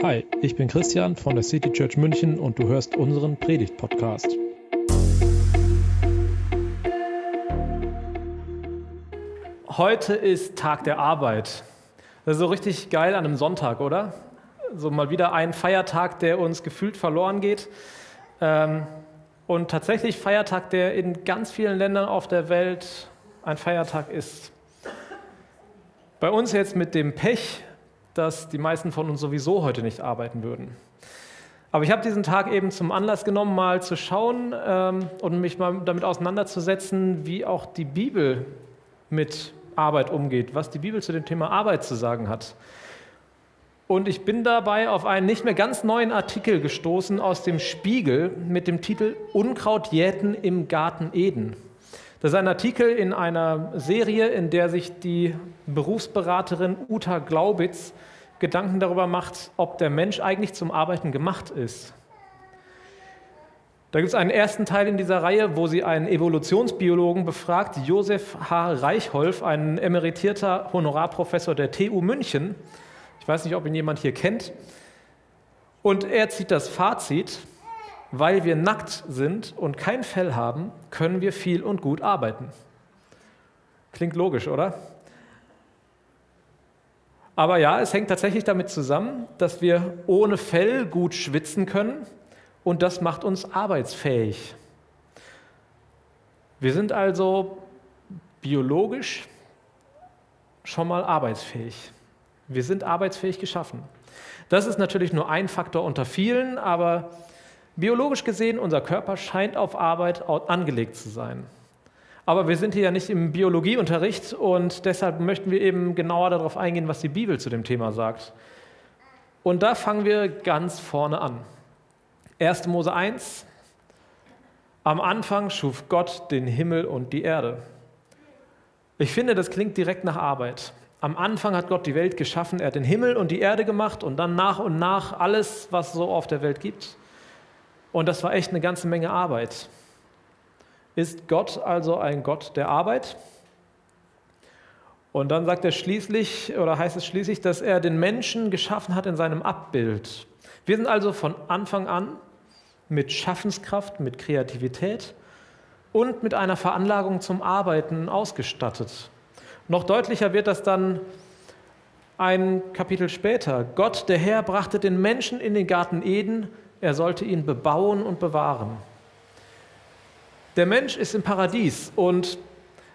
Hi, ich bin Christian von der City Church München und du hörst unseren Predigt-Podcast. Heute ist Tag der Arbeit. Das ist so richtig geil an einem Sonntag, oder? So mal wieder ein Feiertag, der uns gefühlt verloren geht. Ähm, und tatsächlich Feiertag, der in ganz vielen Ländern auf der Welt ein Feiertag ist. Bei uns jetzt mit dem Pech, dass die meisten von uns sowieso heute nicht arbeiten würden. Aber ich habe diesen Tag eben zum Anlass genommen, mal zu schauen ähm, und mich mal damit auseinanderzusetzen, wie auch die Bibel mit Arbeit umgeht, was die Bibel zu dem Thema Arbeit zu sagen hat. Und ich bin dabei auf einen nicht mehr ganz neuen Artikel gestoßen aus dem Spiegel mit dem Titel Unkraut jäten im Garten Eden. Das ist ein Artikel in einer Serie, in der sich die Berufsberaterin Uta Glaubitz Gedanken darüber macht, ob der Mensch eigentlich zum Arbeiten gemacht ist. Da gibt es einen ersten Teil in dieser Reihe, wo sie einen Evolutionsbiologen befragt, Josef H. Reichholf, ein emeritierter Honorarprofessor der TU München. Ich weiß nicht, ob ihn jemand hier kennt. Und er zieht das Fazit, weil wir nackt sind und kein Fell haben, können wir viel und gut arbeiten. Klingt logisch, oder? Aber ja, es hängt tatsächlich damit zusammen, dass wir ohne Fell gut schwitzen können und das macht uns arbeitsfähig. Wir sind also biologisch schon mal arbeitsfähig. Wir sind arbeitsfähig geschaffen. Das ist natürlich nur ein Faktor unter vielen, aber Biologisch gesehen, unser Körper scheint auf Arbeit angelegt zu sein. Aber wir sind hier ja nicht im Biologieunterricht und deshalb möchten wir eben genauer darauf eingehen, was die Bibel zu dem Thema sagt. Und da fangen wir ganz vorne an. 1. Mose 1. Am Anfang schuf Gott den Himmel und die Erde. Ich finde, das klingt direkt nach Arbeit. Am Anfang hat Gott die Welt geschaffen, er hat den Himmel und die Erde gemacht und dann nach und nach alles, was es so auf der Welt gibt. Und das war echt eine ganze Menge Arbeit. Ist Gott also ein Gott der Arbeit? Und dann sagt er schließlich, oder heißt es schließlich, dass er den Menschen geschaffen hat in seinem Abbild. Wir sind also von Anfang an mit Schaffenskraft, mit Kreativität und mit einer Veranlagung zum Arbeiten ausgestattet. Noch deutlicher wird das dann ein Kapitel später. Gott, der Herr, brachte den Menschen in den Garten Eden er sollte ihn bebauen und bewahren. Der Mensch ist im Paradies und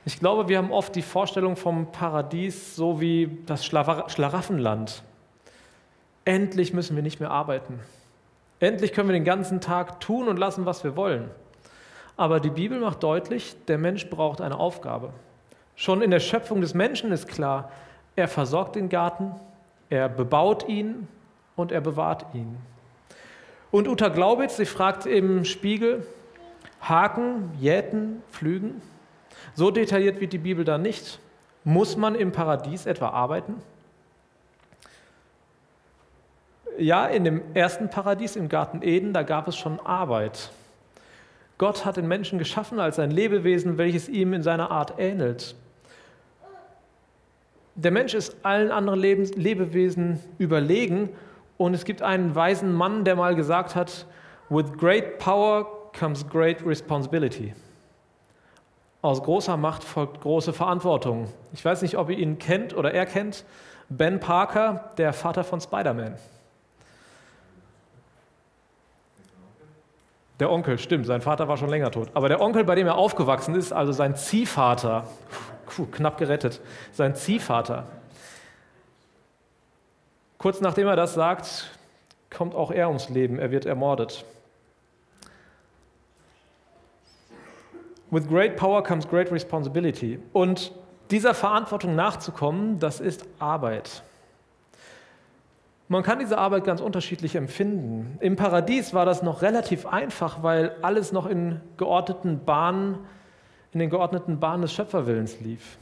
ich glaube, wir haben oft die Vorstellung vom Paradies so wie das Schlaraffenland. Endlich müssen wir nicht mehr arbeiten. Endlich können wir den ganzen Tag tun und lassen, was wir wollen. Aber die Bibel macht deutlich, der Mensch braucht eine Aufgabe. Schon in der Schöpfung des Menschen ist klar, er versorgt den Garten, er bebaut ihn und er bewahrt ihn. Und Uta Glaubitz, sie fragt im Spiegel, Haken, Jäten, Pflügen, so detailliert wie die Bibel da nicht. Muss man im Paradies etwa arbeiten? Ja, in dem ersten Paradies im Garten Eden, da gab es schon Arbeit. Gott hat den Menschen geschaffen als ein Lebewesen, welches ihm in seiner Art ähnelt. Der Mensch ist allen anderen Lebewesen überlegen und es gibt einen weisen Mann, der mal gesagt hat, with great power comes great responsibility. Aus großer Macht folgt große Verantwortung. Ich weiß nicht, ob ihr ihn kennt oder er kennt. Ben Parker, der Vater von Spider-Man. Der Onkel, stimmt, sein Vater war schon länger tot. Aber der Onkel, bei dem er aufgewachsen ist, also sein Ziehvater, knapp gerettet, sein Ziehvater, Kurz nachdem er das sagt, kommt auch er ums Leben, er wird ermordet. With great power comes great responsibility. Und dieser Verantwortung nachzukommen, das ist Arbeit. Man kann diese Arbeit ganz unterschiedlich empfinden. Im Paradies war das noch relativ einfach, weil alles noch in geordneten Bahnen, in den geordneten Bahnen des Schöpferwillens lief.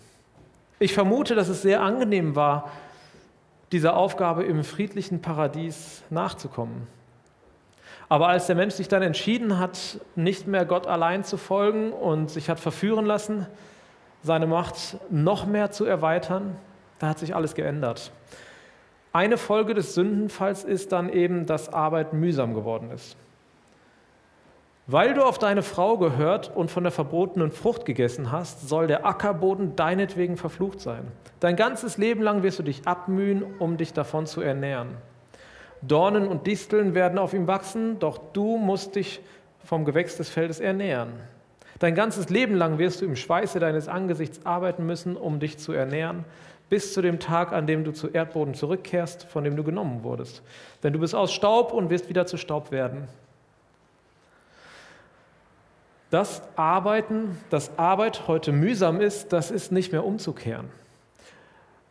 Ich vermute, dass es sehr angenehm war, dieser Aufgabe im friedlichen Paradies nachzukommen. Aber als der Mensch sich dann entschieden hat, nicht mehr Gott allein zu folgen und sich hat verführen lassen, seine Macht noch mehr zu erweitern, da hat sich alles geändert. Eine Folge des Sündenfalls ist dann eben, dass Arbeit mühsam geworden ist. Weil du auf deine Frau gehört und von der verbotenen Frucht gegessen hast, soll der Ackerboden deinetwegen verflucht sein. Dein ganzes Leben lang wirst du dich abmühen, um dich davon zu ernähren. Dornen und Disteln werden auf ihm wachsen, doch du musst dich vom Gewächs des Feldes ernähren. Dein ganzes Leben lang wirst du im Schweiße deines Angesichts arbeiten müssen, um dich zu ernähren, bis zu dem Tag, an dem du zu Erdboden zurückkehrst, von dem du genommen wurdest. Denn du bist aus Staub und wirst wieder zu Staub werden. Das Arbeiten, dass Arbeit heute mühsam ist, das ist nicht mehr umzukehren.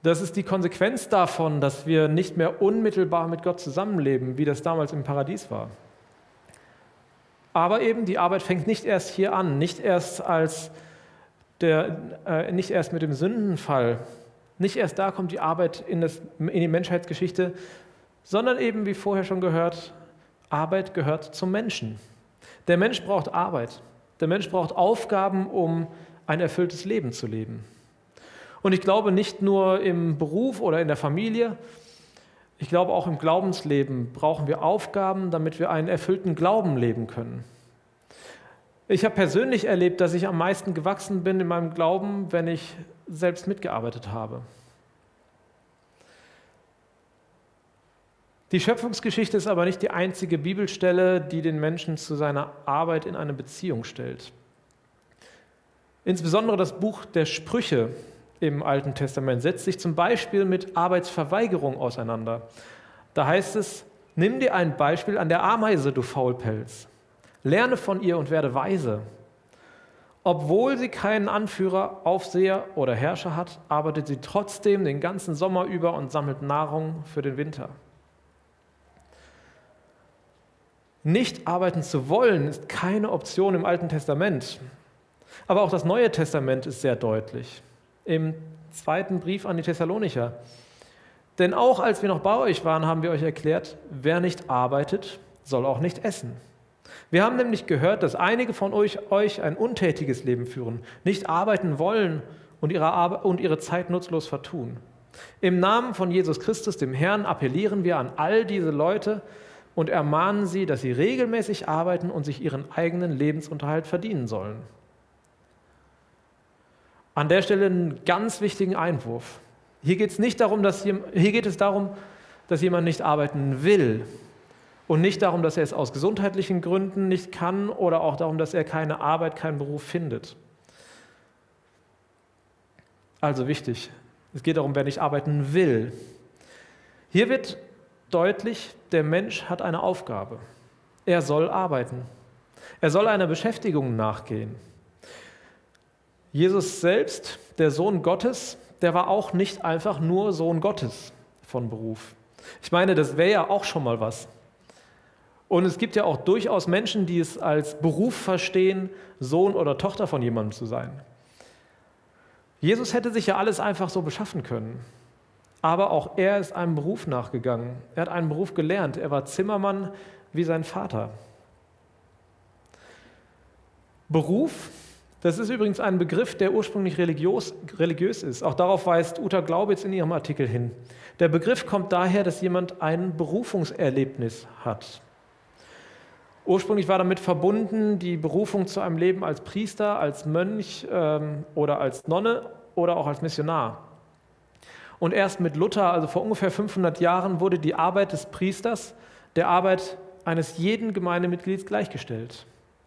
Das ist die Konsequenz davon, dass wir nicht mehr unmittelbar mit Gott zusammenleben, wie das damals im Paradies war. Aber eben die Arbeit fängt nicht erst hier an, nicht erst als der, äh, nicht erst mit dem Sündenfall, nicht erst da kommt die Arbeit in, das, in die Menschheitsgeschichte, sondern eben, wie vorher schon gehört, Arbeit gehört zum Menschen. Der Mensch braucht Arbeit. Der Mensch braucht Aufgaben, um ein erfülltes Leben zu leben. Und ich glaube nicht nur im Beruf oder in der Familie, ich glaube auch im Glaubensleben brauchen wir Aufgaben, damit wir einen erfüllten Glauben leben können. Ich habe persönlich erlebt, dass ich am meisten gewachsen bin in meinem Glauben, wenn ich selbst mitgearbeitet habe. Die Schöpfungsgeschichte ist aber nicht die einzige Bibelstelle, die den Menschen zu seiner Arbeit in eine Beziehung stellt. Insbesondere das Buch der Sprüche im Alten Testament setzt sich zum Beispiel mit Arbeitsverweigerung auseinander. Da heißt es, nimm dir ein Beispiel an der Ameise, du Faulpelz. Lerne von ihr und werde weise. Obwohl sie keinen Anführer, Aufseher oder Herrscher hat, arbeitet sie trotzdem den ganzen Sommer über und sammelt Nahrung für den Winter. Nicht arbeiten zu wollen ist keine Option im Alten Testament. Aber auch das Neue Testament ist sehr deutlich. Im zweiten Brief an die Thessalonicher. Denn auch als wir noch bei euch waren, haben wir euch erklärt, wer nicht arbeitet, soll auch nicht essen. Wir haben nämlich gehört, dass einige von euch, euch ein untätiges Leben führen, nicht arbeiten wollen und ihre, Ar und ihre Zeit nutzlos vertun. Im Namen von Jesus Christus, dem Herrn, appellieren wir an all diese Leute und ermahnen sie, dass sie regelmäßig arbeiten und sich ihren eigenen Lebensunterhalt verdienen sollen. An der Stelle einen ganz wichtigen Einwurf. Hier geht es nicht darum, dass hier geht es darum, dass jemand nicht arbeiten will, und nicht darum, dass er es aus gesundheitlichen Gründen nicht kann oder auch darum, dass er keine Arbeit, keinen Beruf findet. Also wichtig, es geht darum, wer nicht arbeiten will. Hier wird deutlich, der Mensch hat eine Aufgabe. Er soll arbeiten. Er soll einer Beschäftigung nachgehen. Jesus selbst, der Sohn Gottes, der war auch nicht einfach nur Sohn Gottes von Beruf. Ich meine, das wäre ja auch schon mal was. Und es gibt ja auch durchaus Menschen, die es als Beruf verstehen, Sohn oder Tochter von jemandem zu sein. Jesus hätte sich ja alles einfach so beschaffen können. Aber auch er ist einem Beruf nachgegangen. Er hat einen Beruf gelernt. Er war Zimmermann wie sein Vater. Beruf, das ist übrigens ein Begriff, der ursprünglich religiös, religiös ist. Auch darauf weist Uta Glaubitz in ihrem Artikel hin. Der Begriff kommt daher, dass jemand ein Berufungserlebnis hat. Ursprünglich war damit verbunden die Berufung zu einem Leben als Priester, als Mönch ähm, oder als Nonne oder auch als Missionar. Und erst mit Luther, also vor ungefähr 500 Jahren, wurde die Arbeit des Priesters der Arbeit eines jeden Gemeindemitglieds gleichgestellt.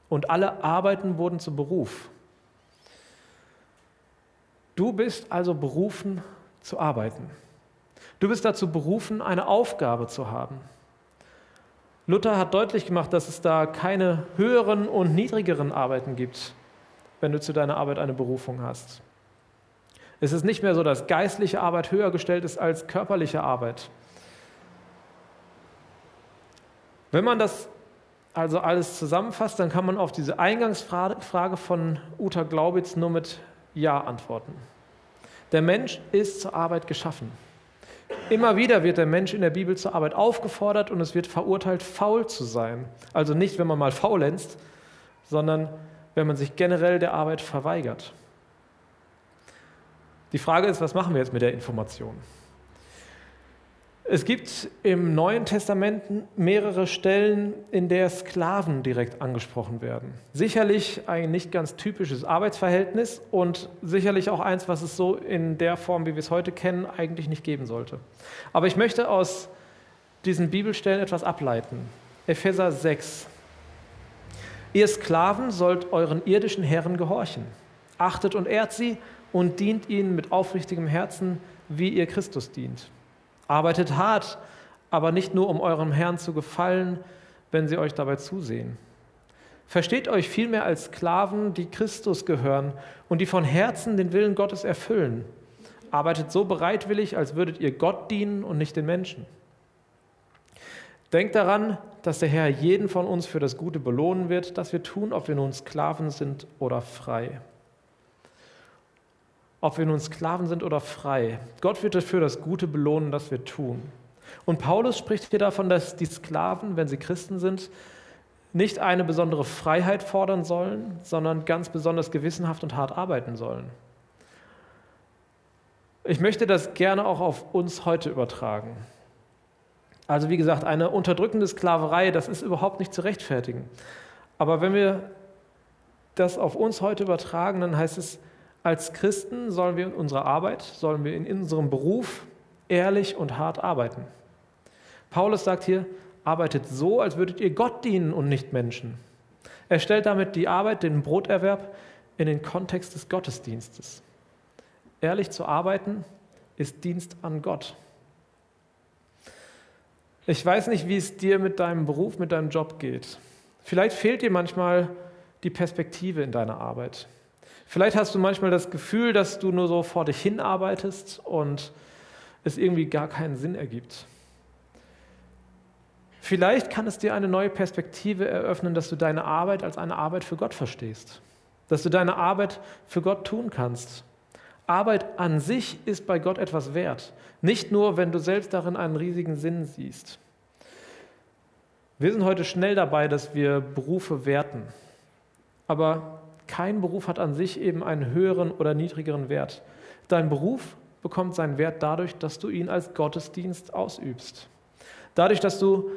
Und alle Arbeiten wurden zu Beruf. Du bist also berufen zu arbeiten. Du bist dazu berufen, eine Aufgabe zu haben. Luther hat deutlich gemacht, dass es da keine höheren und niedrigeren Arbeiten gibt, wenn du zu deiner Arbeit eine Berufung hast. Es ist nicht mehr so, dass geistliche Arbeit höher gestellt ist als körperliche Arbeit. Wenn man das also alles zusammenfasst, dann kann man auf diese Eingangsfrage von Uta Glaubitz nur mit Ja antworten. Der Mensch ist zur Arbeit geschaffen. Immer wieder wird der Mensch in der Bibel zur Arbeit aufgefordert und es wird verurteilt, faul zu sein. Also nicht, wenn man mal faulenzt, sondern wenn man sich generell der Arbeit verweigert. Die Frage ist, was machen wir jetzt mit der Information? Es gibt im Neuen Testament mehrere Stellen, in der Sklaven direkt angesprochen werden. Sicherlich ein nicht ganz typisches Arbeitsverhältnis und sicherlich auch eins, was es so in der Form, wie wir es heute kennen, eigentlich nicht geben sollte. Aber ich möchte aus diesen Bibelstellen etwas ableiten. Epheser 6. Ihr Sklaven sollt euren irdischen Herren gehorchen. Achtet und ehrt sie und dient ihnen mit aufrichtigem Herzen, wie ihr Christus dient Arbeitet hart, aber nicht nur, um eurem Herrn zu gefallen, wenn sie euch dabei zusehen. Versteht euch vielmehr als Sklaven, die Christus gehören und die von Herzen den Willen Gottes erfüllen. Arbeitet so bereitwillig, als würdet ihr Gott dienen und nicht den Menschen. Denkt daran, dass der Herr jeden von uns für das Gute belohnen wird, das wir tun, ob wir nun Sklaven sind oder frei ob wir nun Sklaven sind oder frei. Gott wird dafür das Gute belohnen, das wir tun. Und Paulus spricht hier davon, dass die Sklaven, wenn sie Christen sind, nicht eine besondere Freiheit fordern sollen, sondern ganz besonders gewissenhaft und hart arbeiten sollen. Ich möchte das gerne auch auf uns heute übertragen. Also wie gesagt, eine unterdrückende Sklaverei, das ist überhaupt nicht zu rechtfertigen. Aber wenn wir das auf uns heute übertragen, dann heißt es, als Christen sollen wir in unserer Arbeit, sollen wir in unserem Beruf ehrlich und hart arbeiten. Paulus sagt hier, arbeitet so, als würdet ihr Gott dienen und nicht Menschen. Er stellt damit die Arbeit, den Broterwerb in den Kontext des Gottesdienstes. Ehrlich zu arbeiten ist Dienst an Gott. Ich weiß nicht, wie es dir mit deinem Beruf, mit deinem Job geht. Vielleicht fehlt dir manchmal die Perspektive in deiner Arbeit. Vielleicht hast du manchmal das Gefühl, dass du nur so vor dich hin arbeitest und es irgendwie gar keinen Sinn ergibt. Vielleicht kann es dir eine neue Perspektive eröffnen, dass du deine Arbeit als eine Arbeit für Gott verstehst, dass du deine Arbeit für Gott tun kannst. Arbeit an sich ist bei Gott etwas wert, nicht nur, wenn du selbst darin einen riesigen Sinn siehst. Wir sind heute schnell dabei, dass wir Berufe werten. Aber kein Beruf hat an sich eben einen höheren oder niedrigeren Wert. Dein Beruf bekommt seinen Wert dadurch, dass du ihn als Gottesdienst ausübst. Dadurch, dass du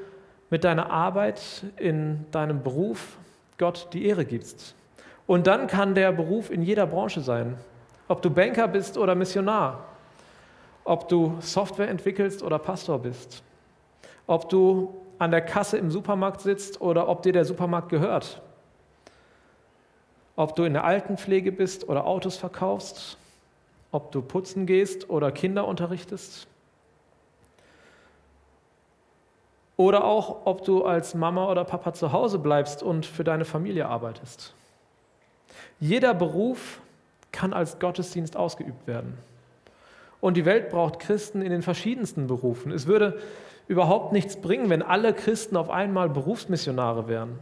mit deiner Arbeit in deinem Beruf Gott die Ehre gibst. Und dann kann der Beruf in jeder Branche sein. Ob du Banker bist oder Missionar. Ob du Software entwickelst oder Pastor bist. Ob du an der Kasse im Supermarkt sitzt oder ob dir der Supermarkt gehört ob du in der Altenpflege bist oder Autos verkaufst, ob du putzen gehst oder Kinder unterrichtest. Oder auch, ob du als Mama oder Papa zu Hause bleibst und für deine Familie arbeitest. Jeder Beruf kann als Gottesdienst ausgeübt werden. Und die Welt braucht Christen in den verschiedensten Berufen. Es würde überhaupt nichts bringen, wenn alle Christen auf einmal Berufsmissionare wären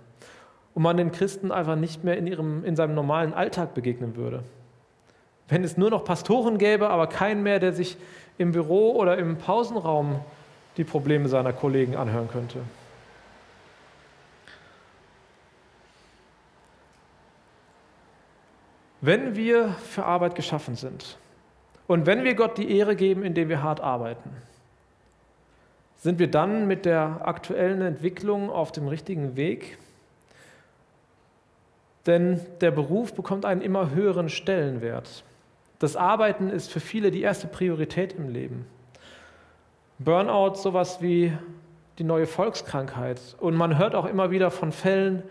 und man den Christen einfach nicht mehr in, ihrem, in seinem normalen Alltag begegnen würde. Wenn es nur noch Pastoren gäbe, aber keinen mehr, der sich im Büro oder im Pausenraum die Probleme seiner Kollegen anhören könnte. Wenn wir für Arbeit geschaffen sind und wenn wir Gott die Ehre geben, indem wir hart arbeiten, sind wir dann mit der aktuellen Entwicklung auf dem richtigen Weg? Denn der Beruf bekommt einen immer höheren Stellenwert. Das Arbeiten ist für viele die erste Priorität im Leben. Burnout sowas wie die neue Volkskrankheit. Und man hört auch immer wieder von Fällen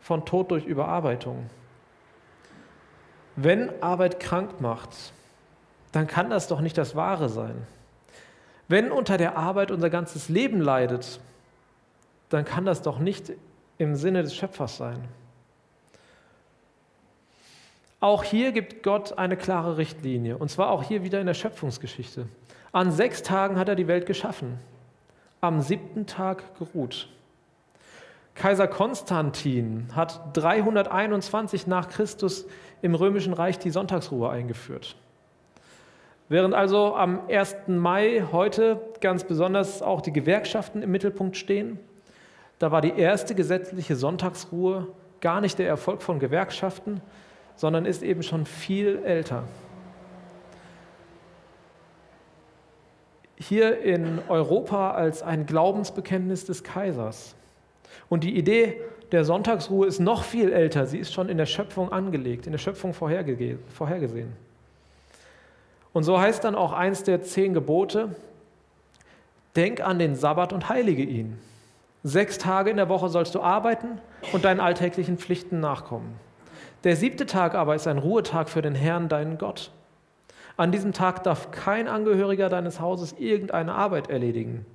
von Tod durch Überarbeitung. Wenn Arbeit krank macht, dann kann das doch nicht das Wahre sein. Wenn unter der Arbeit unser ganzes Leben leidet, dann kann das doch nicht im Sinne des Schöpfers sein. Auch hier gibt Gott eine klare Richtlinie, und zwar auch hier wieder in der Schöpfungsgeschichte. An sechs Tagen hat er die Welt geschaffen, am siebten Tag geruht. Kaiser Konstantin hat 321 nach Christus im römischen Reich die Sonntagsruhe eingeführt. Während also am 1. Mai heute ganz besonders auch die Gewerkschaften im Mittelpunkt stehen, da war die erste gesetzliche Sonntagsruhe gar nicht der Erfolg von Gewerkschaften, sondern ist eben schon viel älter. hier in Europa als ein Glaubensbekenntnis des Kaisers. Und die Idee der Sonntagsruhe ist noch viel älter. Sie ist schon in der Schöpfung angelegt, in der Schöpfung vorhergesehen. Und so heißt dann auch eins der zehn Gebote, denk an den Sabbat und heilige ihn. Sechs Tage in der Woche sollst du arbeiten und deinen alltäglichen Pflichten nachkommen. Der siebte Tag aber ist ein Ruhetag für den Herrn, deinen Gott. An diesem Tag darf kein Angehöriger deines Hauses irgendeine Arbeit erledigen.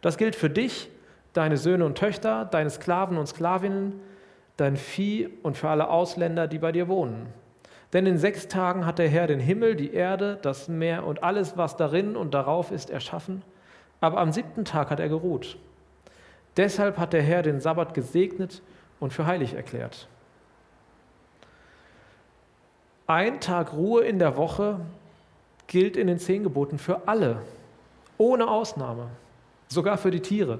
Das gilt für dich, deine Söhne und Töchter, deine Sklaven und Sklavinnen, dein Vieh und für alle Ausländer, die bei dir wohnen. Denn in sechs Tagen hat der Herr den Himmel, die Erde, das Meer und alles, was darin und darauf ist, erschaffen. Aber am siebten Tag hat er geruht. Deshalb hat der Herr den Sabbat gesegnet und für heilig erklärt. Ein Tag Ruhe in der Woche gilt in den zehn Geboten für alle, ohne Ausnahme, sogar für die Tiere,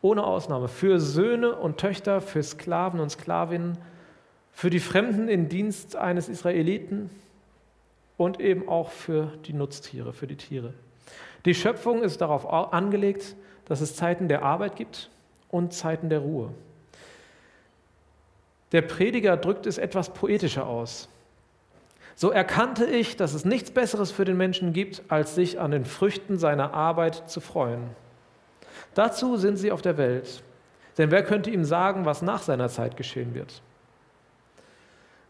ohne Ausnahme, für Söhne und Töchter, für Sklaven und Sklavinnen, für die Fremden in Dienst eines Israeliten und eben auch für die Nutztiere, für die Tiere. Die Schöpfung ist darauf angelegt, dass es Zeiten der Arbeit gibt und Zeiten der Ruhe. Der Prediger drückt es etwas poetischer aus. So erkannte ich, dass es nichts Besseres für den Menschen gibt, als sich an den Früchten seiner Arbeit zu freuen. Dazu sind sie auf der Welt. Denn wer könnte ihm sagen, was nach seiner Zeit geschehen wird?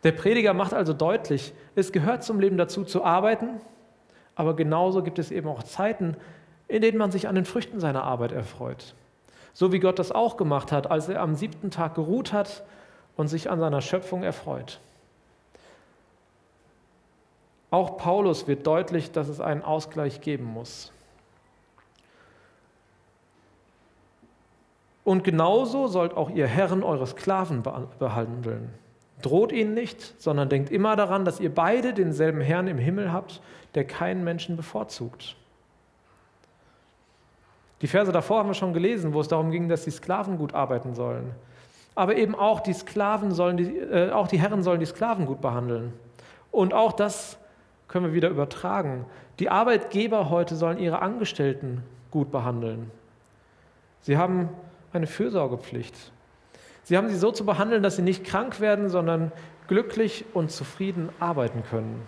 Der Prediger macht also deutlich, es gehört zum Leben dazu zu arbeiten, aber genauso gibt es eben auch Zeiten, in denen man sich an den Früchten seiner Arbeit erfreut. So wie Gott das auch gemacht hat, als er am siebten Tag geruht hat und sich an seiner Schöpfung erfreut. Auch Paulus wird deutlich, dass es einen Ausgleich geben muss. Und genauso sollt auch ihr Herren eure Sklaven behandeln. Droht ihnen nicht, sondern denkt immer daran, dass ihr beide denselben Herrn im Himmel habt, der keinen Menschen bevorzugt. Die Verse davor haben wir schon gelesen, wo es darum ging, dass die Sklaven gut arbeiten sollen. Aber eben auch die Sklaven sollen die, äh, auch die Herren sollen die Sklaven gut behandeln. Und auch das können wir wieder übertragen. Die Arbeitgeber heute sollen ihre Angestellten gut behandeln. Sie haben eine Fürsorgepflicht. Sie haben sie so zu behandeln, dass sie nicht krank werden, sondern glücklich und zufrieden arbeiten können.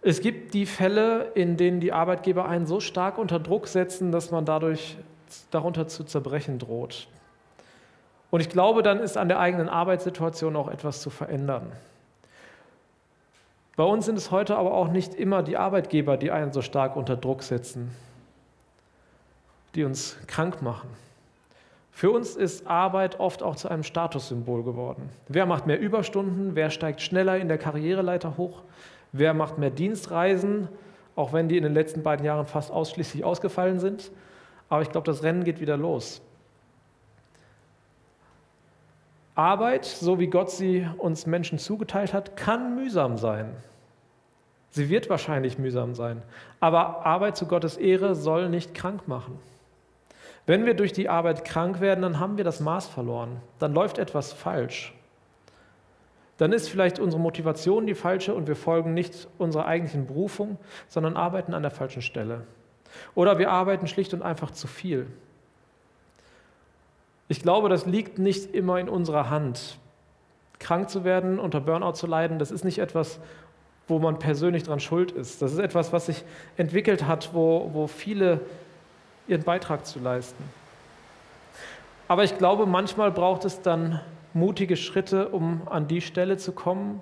Es gibt die Fälle, in denen die Arbeitgeber einen so stark unter Druck setzen, dass man dadurch darunter zu zerbrechen droht. Und ich glaube, dann ist an der eigenen Arbeitssituation auch etwas zu verändern. Bei uns sind es heute aber auch nicht immer die Arbeitgeber, die einen so stark unter Druck setzen die uns krank machen. Für uns ist Arbeit oft auch zu einem Statussymbol geworden. Wer macht mehr Überstunden? Wer steigt schneller in der Karriereleiter hoch? Wer macht mehr Dienstreisen? Auch wenn die in den letzten beiden Jahren fast ausschließlich ausgefallen sind. Aber ich glaube, das Rennen geht wieder los. Arbeit, so wie Gott sie uns Menschen zugeteilt hat, kann mühsam sein. Sie wird wahrscheinlich mühsam sein. Aber Arbeit zu Gottes Ehre soll nicht krank machen. Wenn wir durch die Arbeit krank werden, dann haben wir das Maß verloren. Dann läuft etwas falsch. Dann ist vielleicht unsere Motivation die falsche und wir folgen nicht unserer eigentlichen Berufung, sondern arbeiten an der falschen Stelle. Oder wir arbeiten schlicht und einfach zu viel. Ich glaube, das liegt nicht immer in unserer Hand. Krank zu werden, unter Burnout zu leiden, das ist nicht etwas, wo man persönlich dran schuld ist. Das ist etwas, was sich entwickelt hat, wo, wo viele ihren Beitrag zu leisten. Aber ich glaube, manchmal braucht es dann mutige Schritte, um an die Stelle zu kommen,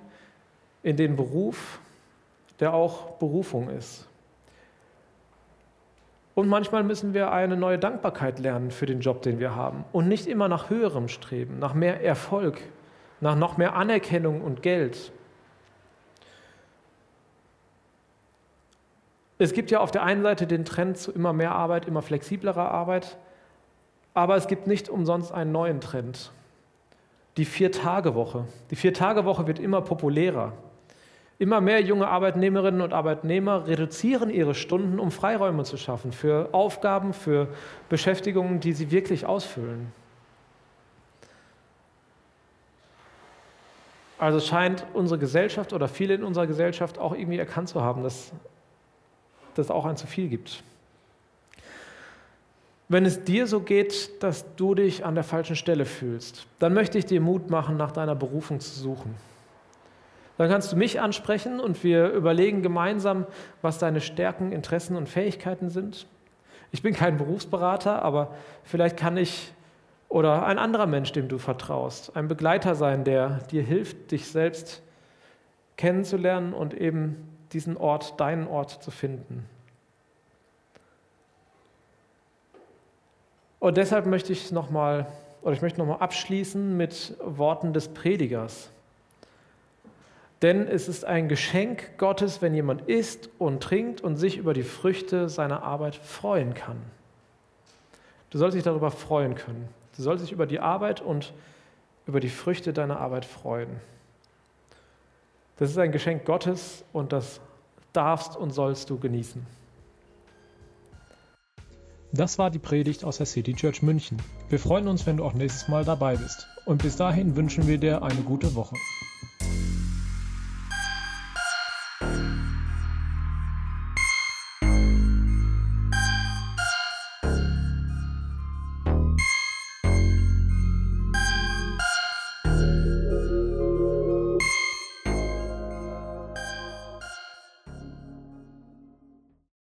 in den Beruf, der auch Berufung ist. Und manchmal müssen wir eine neue Dankbarkeit lernen für den Job, den wir haben. Und nicht immer nach höherem streben, nach mehr Erfolg, nach noch mehr Anerkennung und Geld. Es gibt ja auf der einen Seite den Trend zu immer mehr Arbeit, immer flexiblerer Arbeit, aber es gibt nicht umsonst einen neuen Trend. Die Vier-Tage-Woche. Die Vier-Tage-Woche wird immer populärer. Immer mehr junge Arbeitnehmerinnen und Arbeitnehmer reduzieren ihre Stunden, um Freiräume zu schaffen für Aufgaben, für Beschäftigungen, die sie wirklich ausfüllen. Also scheint unsere Gesellschaft oder viele in unserer Gesellschaft auch irgendwie erkannt zu haben, dass das auch ein zu viel gibt. Wenn es dir so geht, dass du dich an der falschen Stelle fühlst, dann möchte ich dir Mut machen, nach deiner Berufung zu suchen. Dann kannst du mich ansprechen und wir überlegen gemeinsam, was deine Stärken, Interessen und Fähigkeiten sind. Ich bin kein Berufsberater, aber vielleicht kann ich oder ein anderer Mensch, dem du vertraust, ein Begleiter sein, der dir hilft, dich selbst kennenzulernen und eben diesen Ort, deinen Ort zu finden. Und deshalb möchte ich nochmal, oder ich möchte nochmal abschließen mit Worten des Predigers. Denn es ist ein Geschenk Gottes, wenn jemand isst und trinkt und sich über die Früchte seiner Arbeit freuen kann. Du sollst dich darüber freuen können. Du sollst dich über die Arbeit und über die Früchte deiner Arbeit freuen. Das ist ein Geschenk Gottes und das darfst und sollst du genießen. Das war die Predigt aus der City Church München. Wir freuen uns, wenn du auch nächstes Mal dabei bist. Und bis dahin wünschen wir dir eine gute Woche.